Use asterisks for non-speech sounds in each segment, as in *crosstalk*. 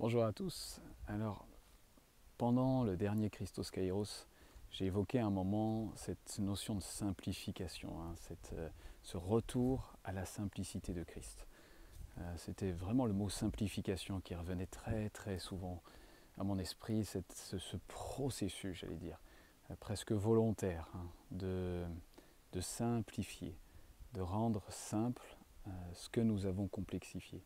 Bonjour à tous. Alors, pendant le dernier Christos Kairos, j'ai évoqué à un moment cette notion de simplification, hein, euh, ce retour à la simplicité de Christ. Euh, C'était vraiment le mot simplification qui revenait très très souvent à mon esprit, ce, ce processus, j'allais dire, euh, presque volontaire, hein, de, simplifier, de rendre simple ce que nous avons complexifié.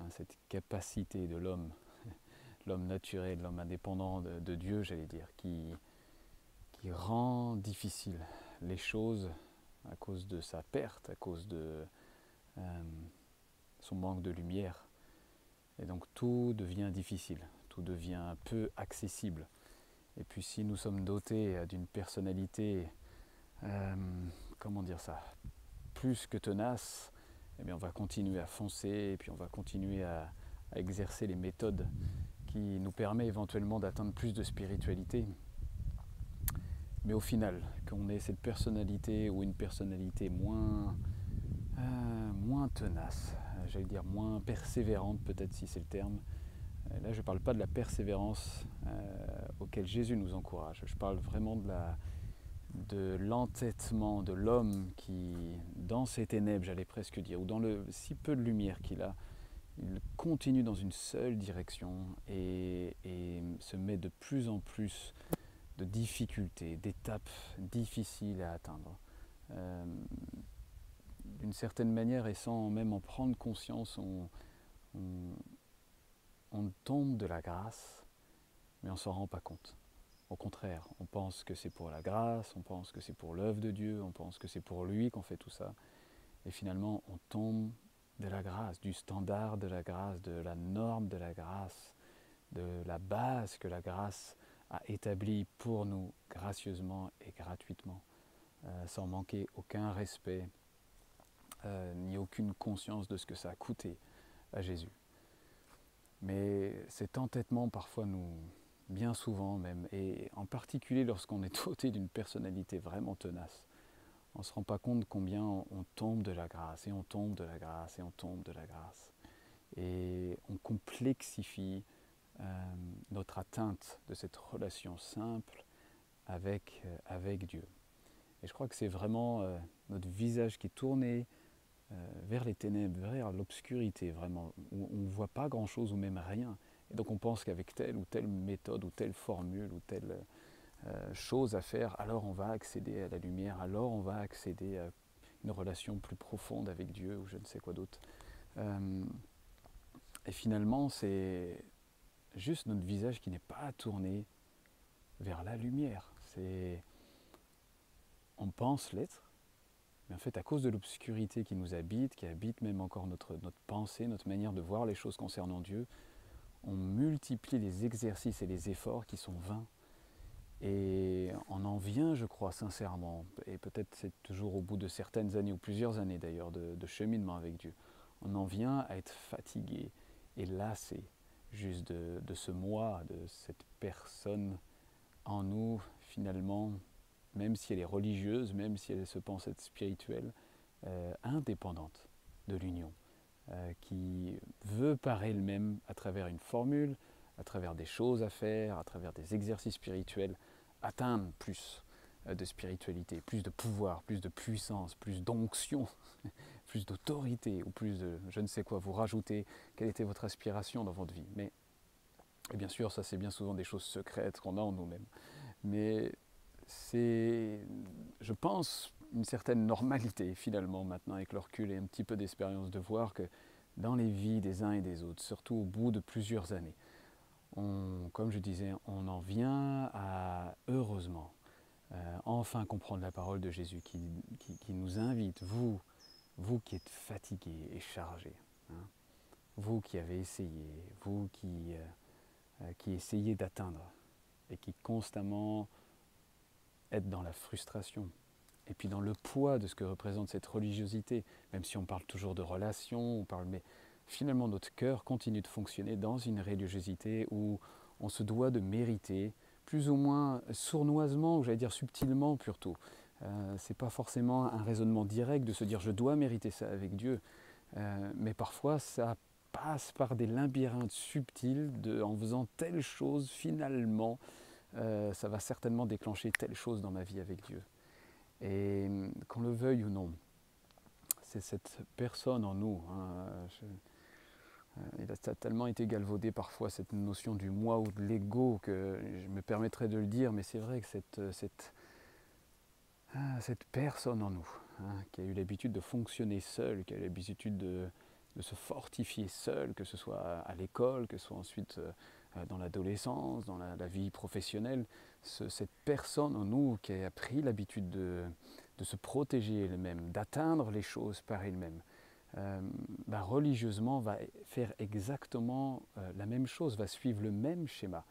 Hein, cette capacité de l'homme, *laughs* l'homme naturel, l'homme indépendant de, Dieu, j'allais dire, qui, rend difficile les choses à cause de sa perte, à cause de euh, son manque de lumière. Et donc tout devient difficile, tout devient peu accessible. Et puis si nous sommes dotés d'une personnalité, euh, comment dire ça, plus que tenace, eh bien on va continuer à foncer et puis on va continuer à, exercer les méthodes qui nous permettent éventuellement d'atteindre plus de spiritualité. Mais au final, qu'on ait cette personnalité ou une personnalité moins, euh, moins tenace, j'allais dire moins persévérante peut-être si c'est le terme, euh, là je ne parle pas de la persévérance euh, auquel Jésus nous encourage, je parle vraiment de la, de l'entêtement de l'homme qui, dans ses ténèbres, j'allais presque dire, ou dans le si peu de lumière qu'il a, il continue dans une seule direction et, se met de plus en plus de difficultés, d'étapes difficiles à atteindre. Euh, D'une certaine manière, et sans même en prendre conscience, on, on, on tombe de la grâce, mais on ne s'en rend pas compte. Au contraire, on pense que c'est pour la grâce, on pense que c'est pour l'œuvre de Dieu, on pense que c'est pour lui qu'on fait tout ça. Et finalement, on tombe de la grâce, du standard de la grâce, de la norme de la grâce, de la base que la grâce a établie pour nous gracieusement et gratuitement, euh, sans manquer aucun respect, euh, ni aucune conscience de ce que ça a coûté à Jésus. Mais cet entêtement parfois nous, bien souvent même, et en particulier lorsqu'on est *laughs* doté d'une personnalité vraiment tenace, on ne se rend pas compte combien on tombe de la grâce, et on tombe de la grâce, et on tombe de la grâce. Et on complexifie euh, notre atteinte de cette relation simple avec, euh, avec Dieu. Et je crois que c'est vraiment euh, notre visage qui est tourné vers les ténèbres, vers l'obscurité, vraiment, où on ne voit pas grand-chose ou même rien. Et donc on pense qu'avec telle ou telle méthode ou telle formule ou telle euh, chose à faire, alors on va accéder à la lumière, alors on va accéder à une relation plus profonde avec Dieu ou je ne sais quoi d'autre. Euh, et finalement, c'est juste notre visage qui n'est pas tourné vers la lumière. C'est on pense l'être, mais en fait, à cause de l'obscurité qui nous habite, qui habite même encore notre, notre pensée, notre manière de voir les choses concernant Dieu, on multiplie les exercices et les efforts qui sont vains. Et on en vient, je crois, sincèrement, et peut-être c'est toujours au bout de certaines années, ou plusieurs années d'ailleurs, de, cheminement avec Dieu, on en vient à être fatigué et lassé juste de, de ce moi, de cette personne en nous, finalement, même si elle est religieuse, même si elle se pense être spirituelle, euh, indépendante de l'union euh, qui veut par elle-même, à travers une formule, à travers des choses à faire, à travers des exercices spirituels, atteindre plus euh, de spiritualité, plus de pouvoir, plus de puissance, plus d'onction, *laughs* plus d'autorité, ou plus de je ne sais quoi, vous rajoutez quelle était votre aspiration dans votre vie? Mais, bien sûr, ça c'est bien souvent des choses secrètes qu'on a en nous-mêmes. Mais c'est, je pense, une certaine normalité finalement maintenant avec le recul et un petit peu d'expérience de voir que dans les vies des uns et des autres, surtout au bout de plusieurs années, on, comme je disais, on en vient à, heureusement, euh, enfin comprendre la parole de Jésus qui, qui, nous invite, vous, vous qui êtes fatigués et chargés, hein, vous qui avez essayé, vous qui, euh, qui essayez d'atteindre et qui constamment êtes dans la frustration, et puis dans le poids de ce que représente cette religiosité, même si on parle toujours de relations, on parle, mais finalement notre cœur continue de fonctionner dans une religiosité où on se doit de mériter, plus ou moins sournoisement, ou j'allais dire subtilement plutôt. Euh, c'est pas forcément un raisonnement direct de se dire je dois mériter ça avec Dieu, euh, mais parfois ça passe par des labyrinthes subtils de, en faisant telle chose, finalement, euh, ça va certainement déclencher telle chose dans ma vie avec Dieu. Et hum, qu'on le veuille ou non, c'est cette personne en nous. Hein, euh, il a tellement été galvaudé parfois cette notion du moi ou de l'ego que je me permettrais de le dire, mais c'est vrai que cette, euh, cette, ah, cette personne en nous, hein, qui a eu l'habitude de fonctionner seule, qui a eu l'habitude de, de, se fortifier seule, que ce soit à l'école, que ce soit ensuite euh, dans l'adolescence, dans la, vie professionnelle, cette personne en nous qui a pris l'habitude de, se protéger elle-même, d'atteindre les choses par elle-même, euh, bah, religieusement va faire exactement euh, la même chose, va suivre le même schéma.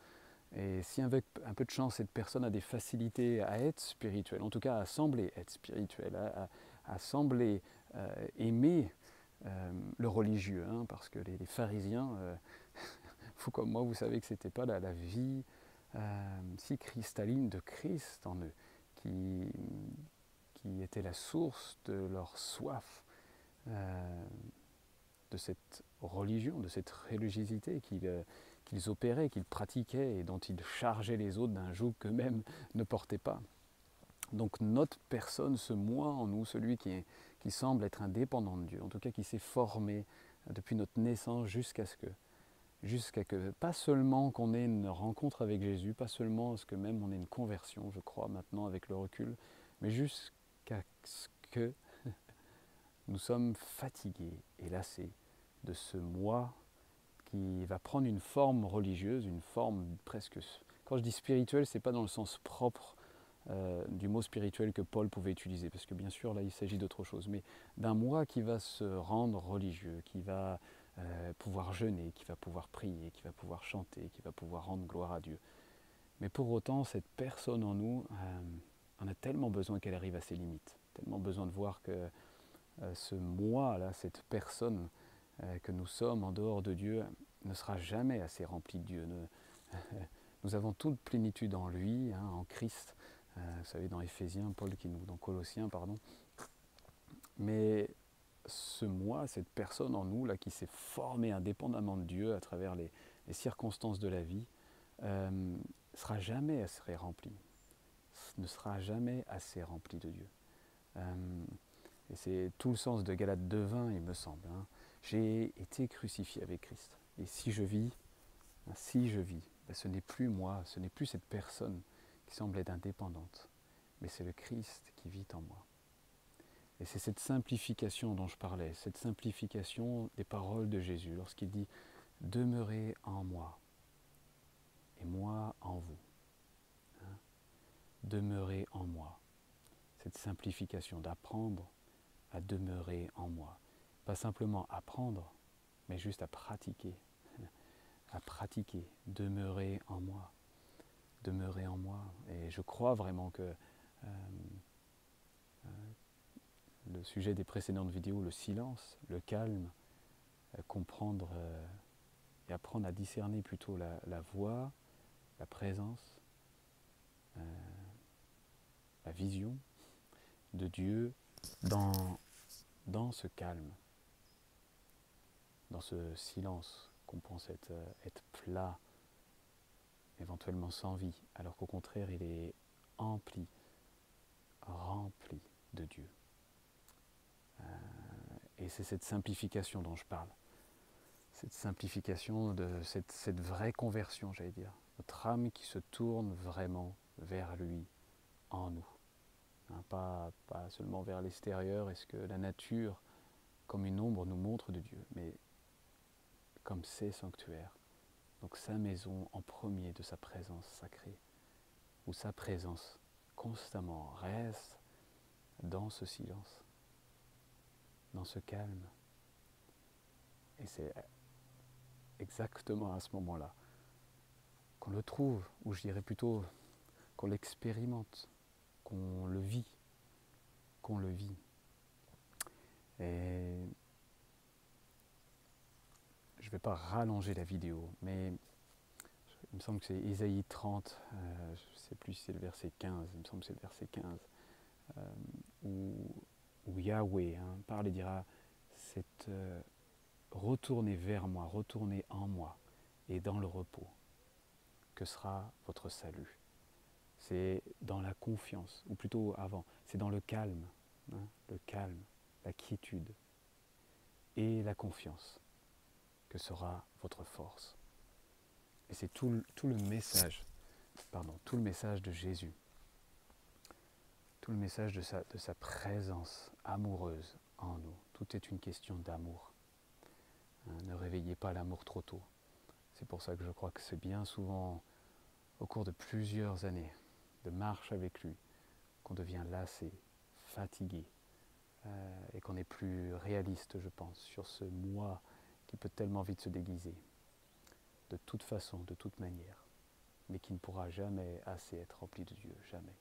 Et si avec un peu de chance, cette personne a des facilités à être spirituelle, en tout cas à sembler être spirituelle, à, sembler euh, aimer le religieux, hein, parce que les, pharisiens, comme moi, vous savez que ce n'était pas la, vie si cristalline de Christ en eux, qui, était la source de leur soif euh, de cette religion, de cette religiosité euh, qu'ils opéraient, qu'ils pratiquaient et dont ils chargeaient les autres d'un joug qu'eux-mêmes ne portaient pas. Donc notre personne, ce moi en nous, celui qui semble être indépendant de Dieu, en tout cas qui s'est formé depuis notre naissance jusqu'à ce que, jusqu'à que, pas seulement qu'on ait une rencontre avec Jésus, pas seulement ce que même on ait une conversion, je crois maintenant avec le recul, mais jusqu'à ce que *laughs* nous sommes fatigués. Et lassés de ce moi qui va prendre une forme religieuse, une forme presque... Quand je dis spirituel, ce n'est pas dans le sens propre euh, du mot spirituel que Paul pouvait utiliser, parce que bien sûr là il s'agit d'autre chose, mais d'un moi qui va se rendre religieux, qui va euh, pouvoir jeûner, qui va pouvoir prier, qui va pouvoir chanter, qui va pouvoir rendre gloire à Dieu. Mais pour autant, cette personne en nous euh, en a tellement besoin qu'elle arrive à ses limites, tellement besoin de voir que euh, ce moi-là, cette personne euh, que nous sommes en dehors de Dieu, ne sera jamais assez rempli de Dieu. *laughs* Nous avons toute plénitude en lui, hein, en Christ. Vous savez, dans Éphésiens, Paul qui nous, dans Colossiens, pardon. Mais ce moi, cette personne en nous, qui s'est formée indépendamment de Dieu à travers les, circonstances de la vie, ne sera jamais assez rempli. Ne sera jamais assez rempli de Dieu. Et c'est tout le sens de Galate 2.20, il me semble. Hein. J'ai été crucifié avec Christ. Et si je vis, ben, si je vis, ben, ce n'est plus moi, ce n'est plus cette personne qui semble être indépendante, mais c'est le Christ qui vit en moi. Et c'est cette simplification dont je parlais, cette simplification des paroles de Jésus lorsqu'il dit Demeurez en moi et moi en vous. Hein? Demeurez en moi. Cette simplification d'apprendre à demeurer en moi. Pas simplement apprendre, mais juste à pratiquer. *laughs* À pratiquer, demeurer en moi. Demeurer en moi. Et je crois vraiment que euh, le sujet des précédentes vidéos, le silence, le calme, euh, comprendre et apprendre à discerner plutôt la, voix, la présence, la vision de Dieu dans, dans ce calme, dans ce silence qu'on pense être, être plat, éventuellement sans vie, alors qu'au contraire il est empli, rempli de Dieu. Euh, et c'est cette simplification dont je parle, cette simplification de cette, vraie conversion, j'allais dire, notre âme qui se tourne vraiment vers lui en nous. Hein, pas, seulement vers l'extérieur, est-ce que la nature, comme une ombre, nous montre de Dieu, mais comme ses sanctuaires, donc sa maison en premier de sa présence sacrée, où sa présence constamment reste dans ce silence, dans ce calme. Et c'est exactement à ce moment-là qu'on le trouve, ou je dirais plutôt qu'on l'expérimente, qu'on le vit, qu'on le vit. Et je ne vais pas rallonger la vidéo, mais il me semble que c'est Isaïe 30, euh, je ne sais plus si c'est le verset 15, il me semble que c'est le verset 15, euh, où, Yahweh hein, parle et dira cette, euh, retournez vers moi, retournez en moi et dans le repos, que sera votre salut. C'est dans la confiance, ou plutôt avant, c'est dans le calme, hein, le calme, la quiétude et la confiance que sera votre force. Et c'est tout, tout, le message, pardon, tout le message de Jésus, tout le message de sa, présence amoureuse en nous. Tout est une question d'amour. Hein, ne réveillez pas l'amour trop tôt. C'est pour ça que je crois que c'est bien souvent au cours de plusieurs années de marche avec lui qu'on devient lassé, fatigué euh, et qu'on est plus réaliste, je pense, sur ce moi qui peut tellement vite se déguiser, de toute façon, de toute manière, mais qui ne pourra jamais assez être rempli de Dieu, jamais.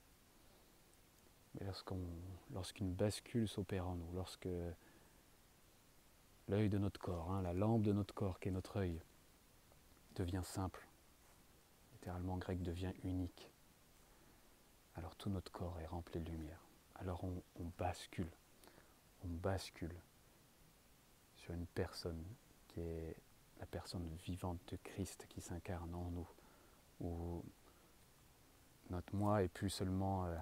Lorsqu'une bascule s'opère en nous, lorsque l'œil de notre corps, hein, la lampe de notre corps qui est notre œil, devient simple, littéralement grec devient unique, alors tout notre corps est rempli de lumière. Alors on, bascule, on bascule sur une personne qui est la personne vivante de Christ qui s'incarne en nous, où notre moi est plus seulement euh,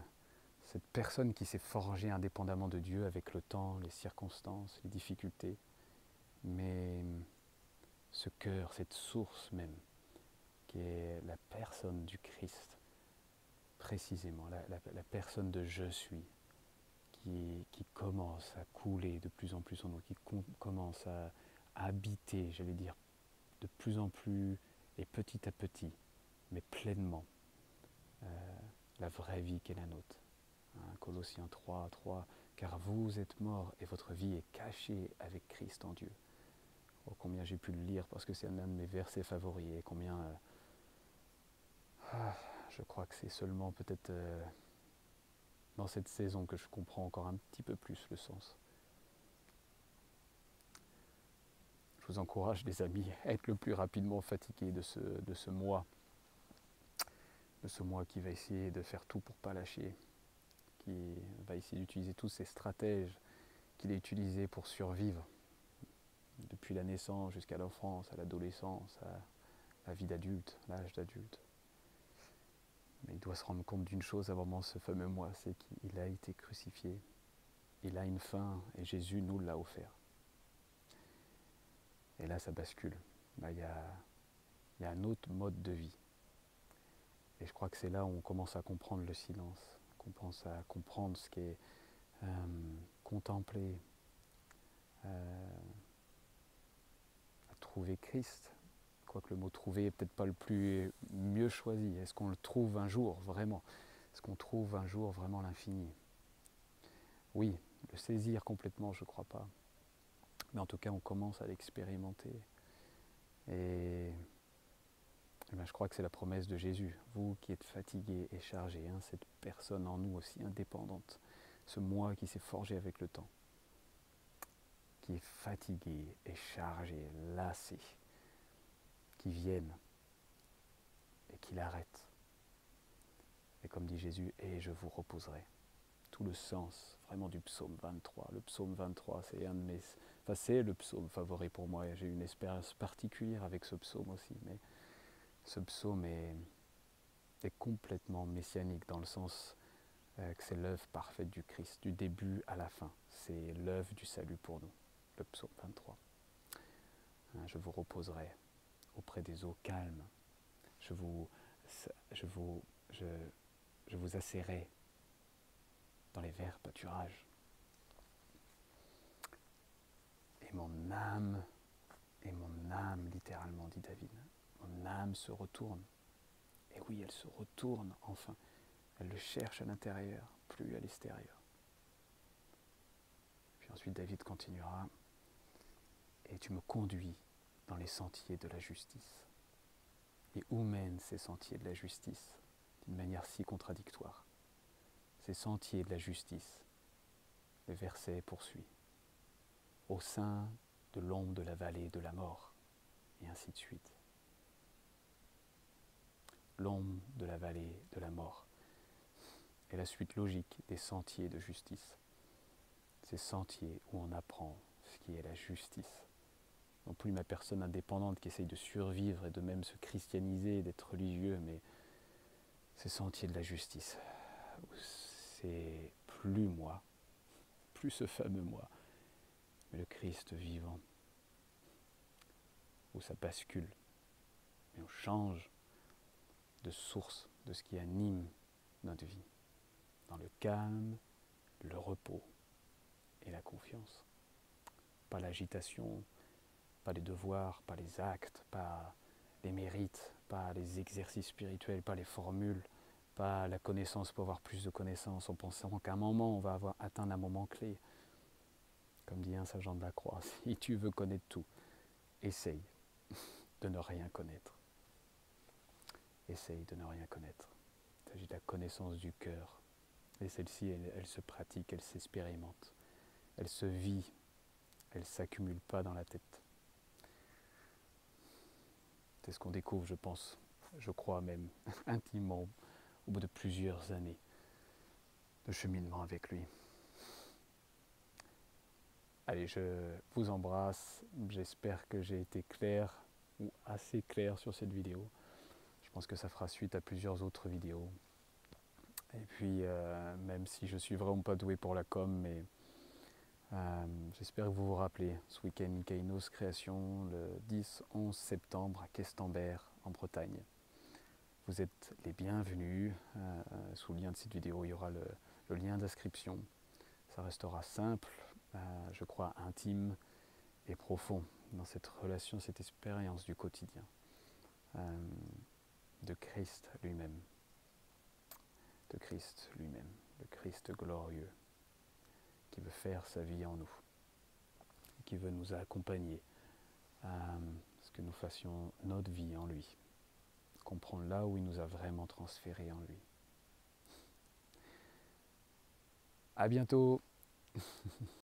cette personne qui s'est forgée indépendamment de Dieu avec le temps, les circonstances, les difficultés, mais ce cœur, cette source même, qui est la personne du Christ, précisément, la, personne de je suis, qui, commence à couler de plus en plus en nous, qui commence à, habiter, j'allais dire, de plus en plus et petit à petit, mais pleinement, euh, la vraie vie qui est la nôtre. Hein, Colossiens 3, 3, car vous êtes morts et votre vie est cachée avec Christ en Dieu. Oh, combien j'ai pu le lire parce que c'est un de mes versets favoris et combien... Euh, ah, je crois que c'est seulement peut-être euh, dans cette saison que je comprends encore un petit peu plus le sens. Je vous encourage, les amis, à être le plus rapidement fatigué de ce, de ce mois, de ce mois qui va essayer de faire tout pour ne pas lâcher, qui va essayer d'utiliser tous ces stratèges qu'il a utilisés pour survivre, depuis la naissance jusqu'à l'enfance, à l'adolescence, à la vie d'adulte, l'âge d'adulte. Mais il doit se rendre compte d'une chose avant ce fameux mois, c'est qu'il a été crucifié. Il a une fin et Jésus nous l'a offert. Et là, ça bascule. Il, y a, un autre mode de vie. Et je crois que c'est là où on commence à comprendre le silence, qu'on pense à comprendre ce qui est euh, euh, à trouver Christ, que le mot trouver est peut-être pas le plus mieux choisi. Est-ce qu'on le trouve un jour vraiment? Est-ce qu'on trouve un jour vraiment l'infini? Oui, le saisir complètement, je ne crois pas. Mais en tout cas, on commence à l'expérimenter. Et, eh ben, je crois que c'est la promesse de Jésus. Vous qui êtes fatigué et chargé, hein, cette personne en nous aussi indépendante, ce moi qui s'est forgé avec le temps, qui est fatigué et chargé, lassé, qui viennent et qui l'arrêtent. Et comme dit Jésus, et je vous reposerai. Tout le sens vraiment du psaume 23. Le psaume 23, c'est un de mes. Enfin, c'est le psaume favori pour moi. J'ai une espérance particulière avec ce psaume aussi. Mais ce psaume est, complètement messianique dans le sens euh, que c'est l'œuvre parfaite du Christ, du début à la fin. C'est l'œuvre du salut pour nous, le psaume 23. Hein, je vous reposerai auprès des eaux calmes. Je vous, je asserrai dans les verts pâturages. Et mon âme, et mon âme, littéralement, dit David, mon âme se retourne. Et oui, elle se retourne enfin. Elle le cherche à l'intérieur, plus à l'extérieur. Puis ensuite David continuera. Et tu me conduis dans les sentiers de la justice. Et où mènent ces sentiers de la justice d'une manière si contradictoire? Ces sentiers de la justice, le verset poursuit, au sein de l'ombre de la vallée de la mort, et ainsi de suite. L'ombre de la vallée de la mort est la suite logique des sentiers de justice. Ces sentiers où on apprend ce qui est la justice non plus ma personne indépendante qui essaye de survivre et de même se christianiser, d'être religieux, mais ces sentiers de la justice. C'est plus moi, plus ce fameux moi, mais le Christ vivant, où ça bascule, et on change de source de ce qui anime notre vie, dans le calme, le repos et la confiance. Pas l'agitation, pas les devoirs, pas les actes, pas les mérites, pas les exercices spirituels, pas les formules, pas la connaissance pour avoir plus de connaissances, en pensant qu'à un moment on va avoir atteint un moment clé. Comme dit un Saint Jean de la Croix, *laughs* si tu veux connaître tout, essaye de ne rien connaître. Essaye de ne rien connaître. Il s'agit de la connaissance du cœur. Et celle-ci, elle, se pratique, elle s'expérimente, elle se vit, elle ne s'accumule pas dans la tête. C'est ce qu'on découvre, je pense, je crois même *laughs* intimement, au bout de plusieurs années de cheminement avec lui. Allez, je vous embrasse. J'espère que j'ai été clair ou assez clair sur cette vidéo. Pense que ça fera suite à plusieurs autres vidéos. Et puis, euh, même si je suis vraiment pas doué pour la com, mais euh, j'espère que vous vous rappelez ce week-end Kainos Création le 10-11 septembre à Questembert en Bretagne. Vous êtes les bienvenus. Euh, sous le lien de cette vidéo, il y aura le, lien d'inscription. Ça restera simple, je crois intime et profond dans cette relation, cette expérience du quotidien de Christ lui-même. De Christ lui-même, le Christ glorieux qui veut faire sa vie en nous, qui veut nous accompagner à ce que nous fassions notre vie en lui, comprendre là où il nous a vraiment transféré en lui. À bientôt *laughs*